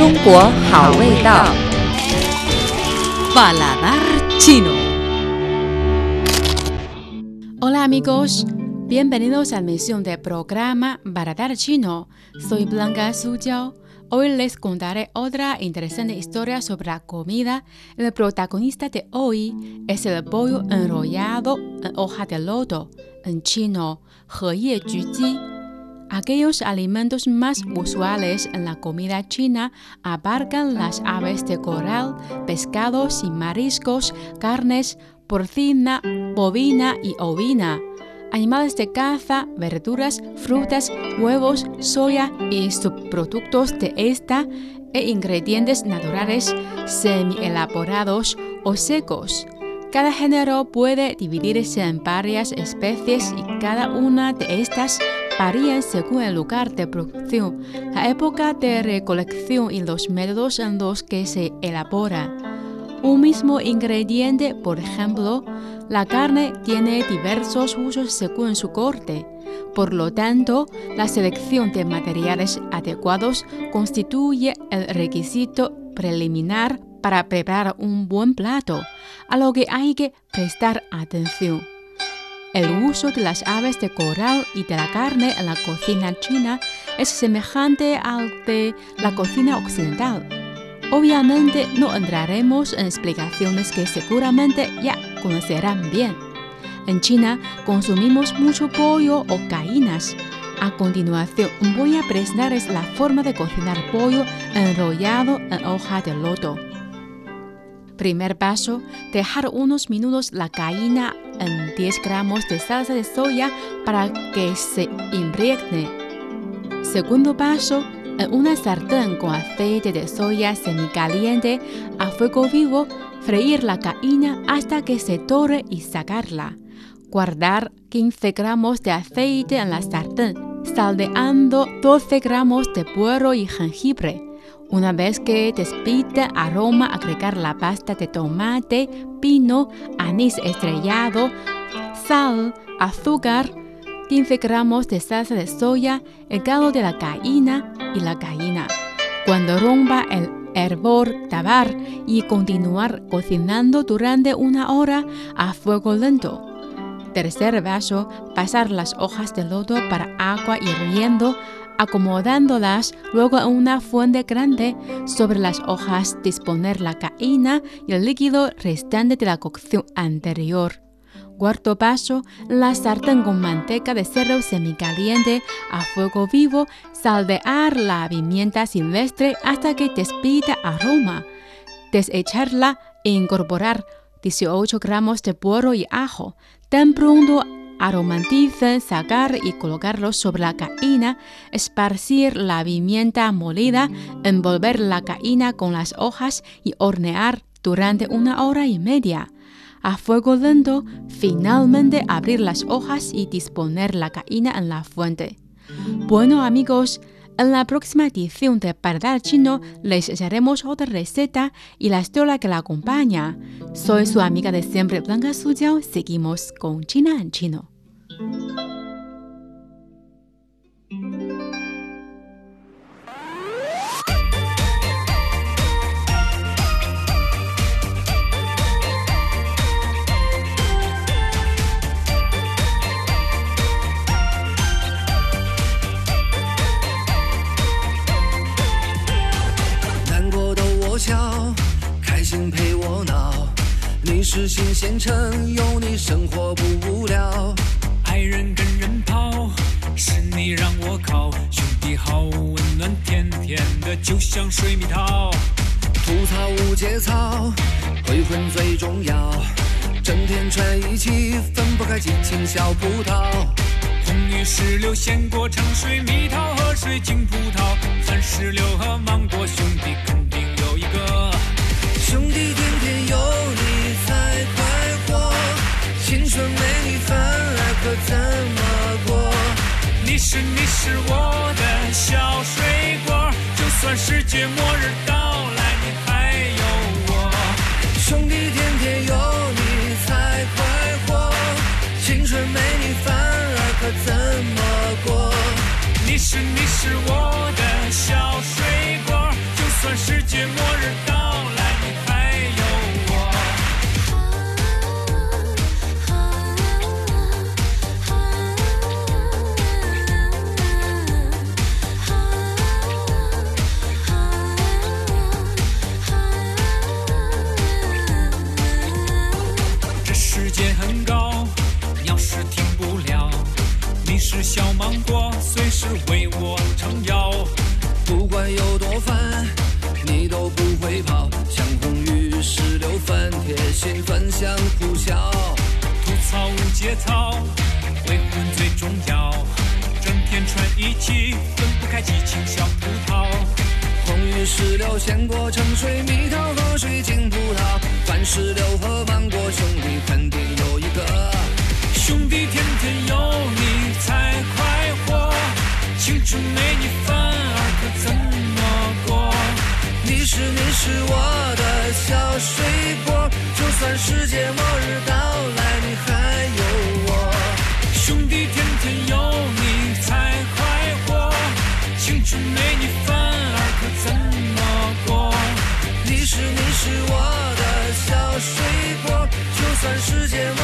中国好味道。 Paladar chino. Hola amigos, bienvenidos a la misión del programa Paladar chino. Soy Blanca Suyao. Hoy les contaré otra interesante historia sobre la comida. El protagonista de hoy es el pollo enrollado en hoja de loto, en chino, 荷叶菊鸡. Aquellos alimentos más usuales en la comida china abarcan las aves de coral, pescados y mariscos, carnes, porcina, bovina y ovina, animales de caza, verduras, frutas, huevos, soya y subproductos de esta e ingredientes naturales semi-elaborados o secos. Cada género puede dividirse en varias especies y cada una de estas varían según el lugar de producción, la época de recolección y los métodos en los que se elabora. Un mismo ingrediente, por ejemplo, la carne tiene diversos usos según su corte. Por lo tanto, la selección de materiales adecuados constituye el requisito preliminar para preparar un buen plato, a lo que hay que prestar atención. El uso de las aves de coral y de la carne en la cocina china es semejante al de la cocina occidental. Obviamente no entraremos en explicaciones que seguramente ya conocerán bien. En China consumimos mucho pollo o gallinas. A continuación voy a presentarles la forma de cocinar pollo enrollado en hoja de loto. Primer paso, dejar unos minutos la gallina en 10 gramos de salsa de soya para que se impregne. Segundo paso, en una sartén con aceite de soya semicaliente a fuego vivo, freír la gallina hasta que se tore y sacarla. Guardar 15 gramos de aceite en la sartén, saldeando 12 gramos de puerro y jengibre. Una vez que despide aroma, agregar la pasta de tomate, pino, anís estrellado, sal, azúcar, 15 gramos de salsa de soya, el caldo de la gallina y la gallina. Cuando rompa el hervor, tabar y continuar cocinando durante una hora a fuego lento. Tercer paso, pasar las hojas de lodo para agua hirviendo acomodándolas luego en una fuente grande. Sobre las hojas disponer la gallina y el líquido restante de la cocción anterior. Cuarto paso, la sartén con manteca de cerdo semicaliente a fuego vivo, saldear la pimienta silvestre hasta que despida aroma. Desecharla e incorporar 18 gramos de puerro y ajo. Tan pronto aromaticen, sacar y colocarlos sobre la gallina, esparcir la pimienta molida, envolver la gallina con las hojas y hornear durante una hora y media. A fuego lento, finalmente abrir las hojas y disponer la gallina en la fuente. Bueno amigos, en la próxima edición de Paladar Chino les echaremos otra receta y la historia que la acompaña. Soy su amiga de siempre Blanca Suyao. Seguimos con China en Chino. 是新县城，有你生活不无聊。爱人跟人跑，是你让我靠，兄弟好温暖，甜甜的就像水蜜桃。吐槽无节操，鬼混最重要。整天串一起，分不开激情小葡萄。红玉石榴、鲜果、橙水、蜜桃和水晶葡萄，番石榴和芒果，兄弟肯定有一个。兄弟天天有你才快活，青春没你反可怎么过？你是你是我的小水果，就算世界末日到来，你还有我。兄弟天天有你才快活，青春没你反而可怎么过？你是你是我的小水果，就算世界末日到饭，你都不会跑。像红玉石榴饭，贴心分享苦笑。吐槽无节操，未婚最重要。整天串一起，分不开激情小葡萄。红玉石榴鲜果橙水蜜桃和水晶葡萄，番石榴和芒果兄弟肯定有一个。兄弟天天有你才快活，青春没你是你是我的小水果，就算世界末日到来，你还有我。兄弟天天有你才快活，青春没你反而可怎么过？你是你是我的小水果，就算世界末